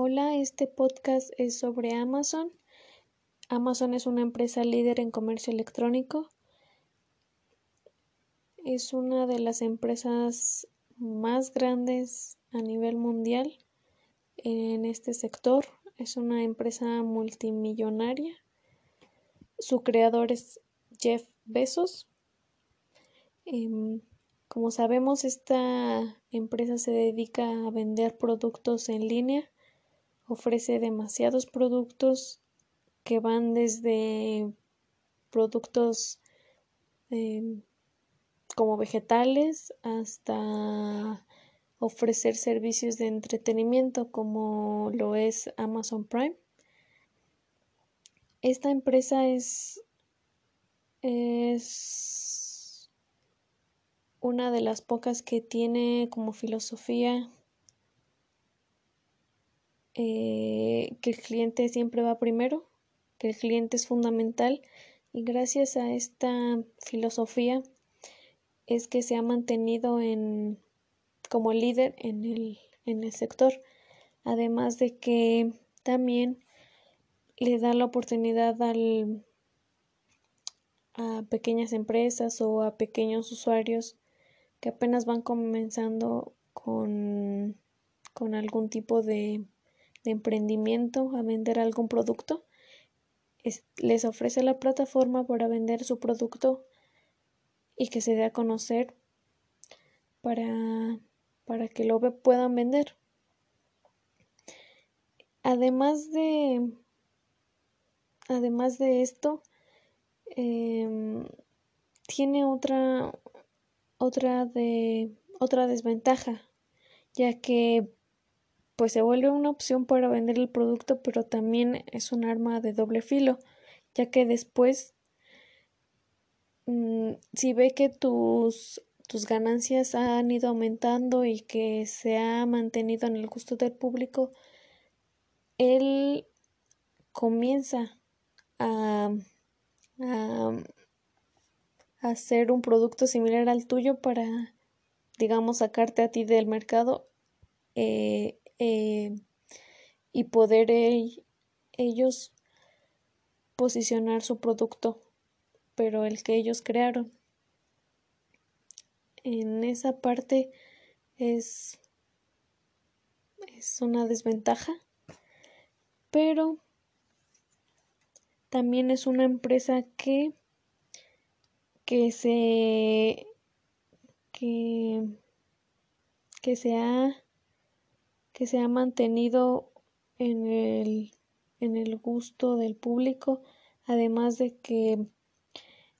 Hola, este podcast es sobre Amazon. Amazon es una empresa líder en comercio electrónico. Es una de las empresas más grandes a nivel mundial en este sector. Es una empresa multimillonaria. Su creador es Jeff Bezos. Em, como sabemos, esta empresa se dedica a vender productos en línea ofrece demasiados productos que van desde productos em, como vegetales hasta ofrecer servicios de entretenimiento como lo es Amazon Prime. Esta empresa es, es una de las pocas que tiene como filosofía eh, que el cliente siempre va primero, que el cliente es fundamental y gracias a esta filosofía es que se ha mantenido en, como líder en el, en el sector, además de que también le da la oportunidad al, a pequeñas empresas o a pequeños usuarios que apenas van comenzando con, con algún tipo de de emprendimiento a vender algún producto, les ofrece la plataforma para vender su producto y que se dé a conocer para, para que lo puedan vender. Además de, además de esto, em, tiene otra, otra, de, otra desventaja, ya que pues se vuelve una opción para vender el producto, pero también es un arma de doble filo, ya que después, mm, si ve que tus, tus ganancias han ido aumentando y que se ha mantenido en el gusto del público, él comienza a, a, hacer un producto similar al tuyo para, digamos, sacarte a ti del mercado eh, eh, y poder ellos posicionar su producto, pero el que ellos crearon. En esa parte es, es una desventaja, pero también es una empresa que que se que, que se ha que se ha mantenido en el, en el gusto del público, además de que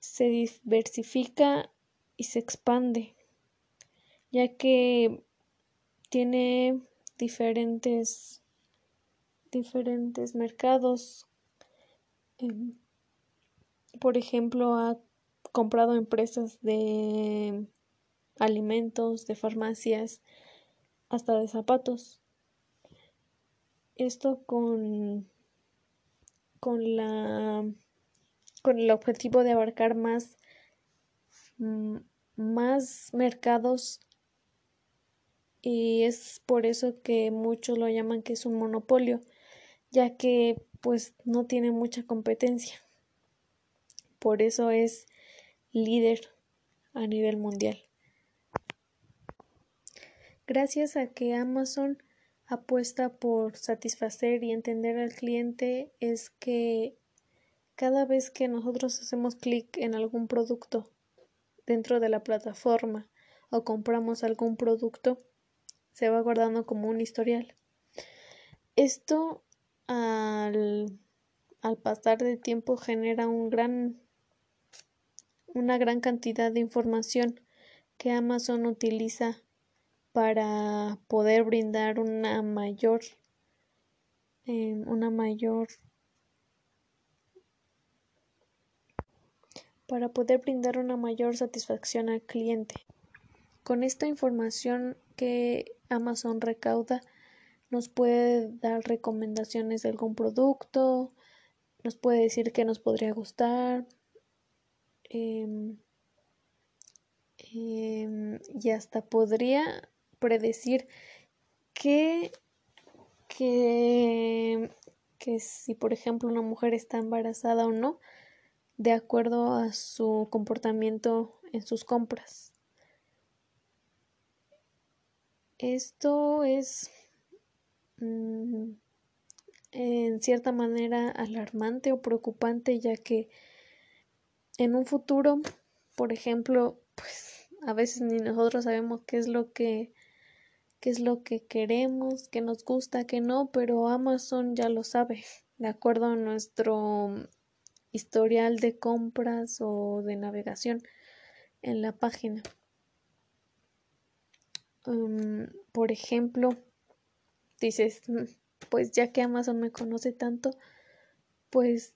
se diversifica y se expande, ya que tiene diferentes diferentes mercados. Em, por ejemplo, ha comprado empresas de alimentos, de farmacias, hasta de zapatos esto con, con la con el objetivo de abarcar más mm, más mercados y es por eso que muchos lo llaman que es un monopolio ya que pues no tiene mucha competencia. Por eso es líder a nivel mundial. Gracias a que Amazon apuesta por satisfacer y entender al cliente es que cada vez que nosotros hacemos clic en algún producto dentro de la plataforma o compramos algún producto, se va guardando como un historial. Esto al, al pasar de tiempo genera un gran, una gran cantidad de información que Amazon utiliza para poder brindar una mayor eh, una mayor para poder brindar una mayor satisfacción al cliente. Con esta información que Amazon recauda, nos puede dar recomendaciones de algún producto, nos puede decir que nos podría gustar em, em, y hasta podría predecir qué, que, que si por ejemplo una mujer está embarazada o no, de acuerdo a su comportamiento en sus compras. Esto es mm, en cierta manera alarmante o preocupante ya que en un futuro, por ejemplo, pues a veces ni nosotros sabemos qué es lo que qué es lo que queremos, qué nos gusta, qué no, pero Amazon ya lo sabe, de acuerdo a nuestro historial de compras o de navegación en la página. Um, por ejemplo, dices, mm, pues ya que Amazon me conoce tanto, pues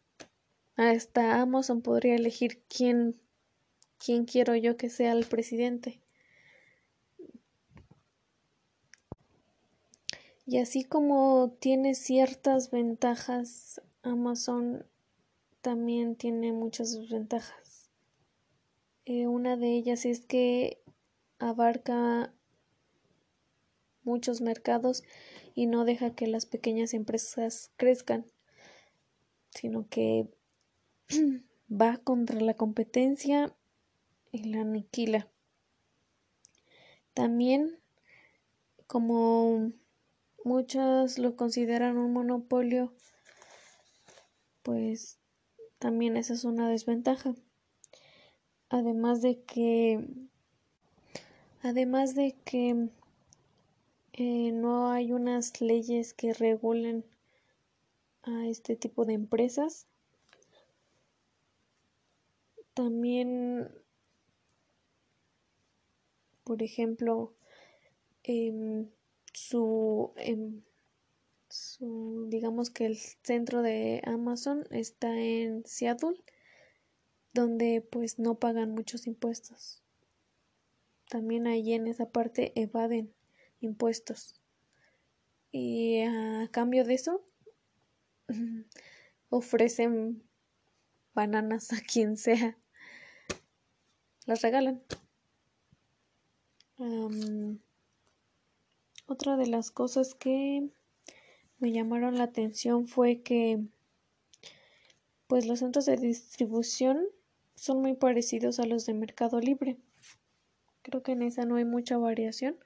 hasta Amazon podría elegir quién, quién quiero yo que sea el presidente. Y así como tiene ciertas ventajas, Amazon también tiene muchas desventajas. Eh, una de ellas es que abarca muchos mercados y no deja que las pequeñas empresas crezcan, sino que va contra la competencia y la aniquila. También, como muchos lo consideran un monopolio, pues también esa es una desventaja. Además de que además de que eh, no hay unas leyes que regulen a este tipo de empresas. También, por ejemplo, em, su, em, su, digamos que el centro de Amazon está en Seattle, donde pues no pagan muchos impuestos. También ahí en esa parte evaden impuestos. Y a cambio de eso, ofrecen bananas a quien sea. Las regalan. Otra de las cosas que me llamaron la atención fue que pues los centros de distribución son muy parecidos a los de Mercado Libre. Creo que en esa no hay mucha variación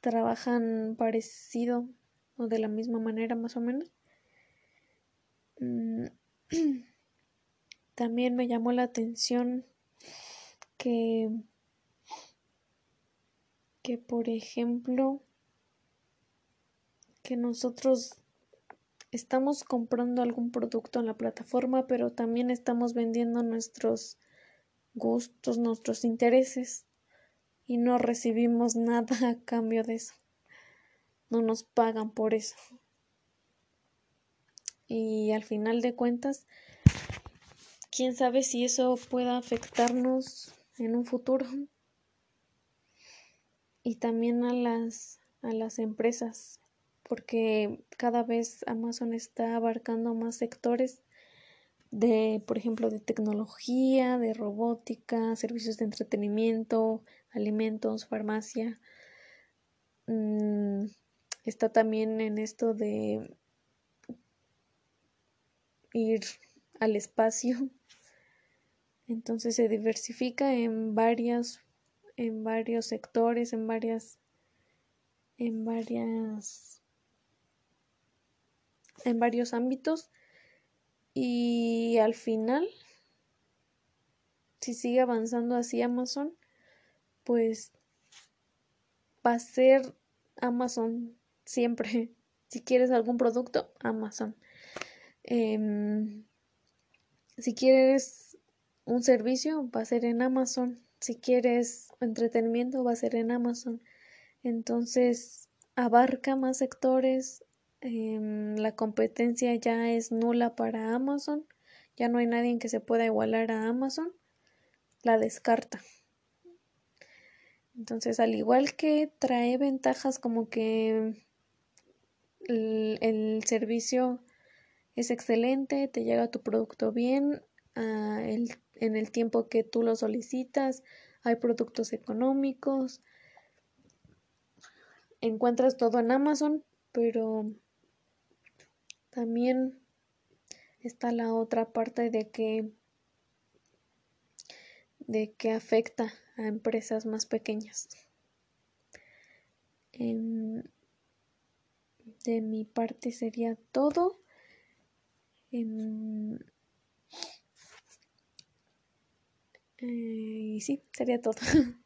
trabajan parecido o de la misma manera más o menos. Mm, también me llamó la atención que que por ejemplo que nosotros estamos comprando algún producto en la plataforma, pero también estamos vendiendo nuestros gustos, nuestros intereses y no recibimos nada a cambio de eso. No nos pagan por eso. Y al final de cuentas, quién sabe si eso pueda afectarnos en un futuro. Y también a las a las empresas, porque cada vez Amazon está abarcando más sectores de, por ejemplo, de tecnología, de robótica, servicios de entretenimiento, alimentos, farmacia. Mm, está también en esto de ir al espacio. Entonces se diversifica en varias en varios sectores, en varias en varias en varios ámbitos y al final si sigue avanzando así Amazon pues va a ser Amazon siempre. Si quieres algún producto, Amazon. Em, si quieres un servicio, va a ser en Amazon. Si quieres entretenimiento, va a ser en Amazon. Entonces, abarca más sectores. Em, la competencia ya es nula para Amazon. Ya no hay nadie que se pueda igualar a Amazon. La descarta. Entonces, al igual que trae ventajas como que el, servicio es excelente, te llega tu producto bien, ah, en el tiempo que tú lo solicitas, hay productos económicos, encuentras todo en Amazon, pero también está la otra parte de que de que afecta a empresas más pequeñas. de mi parte sería todo. Eh, y sí, sería todo.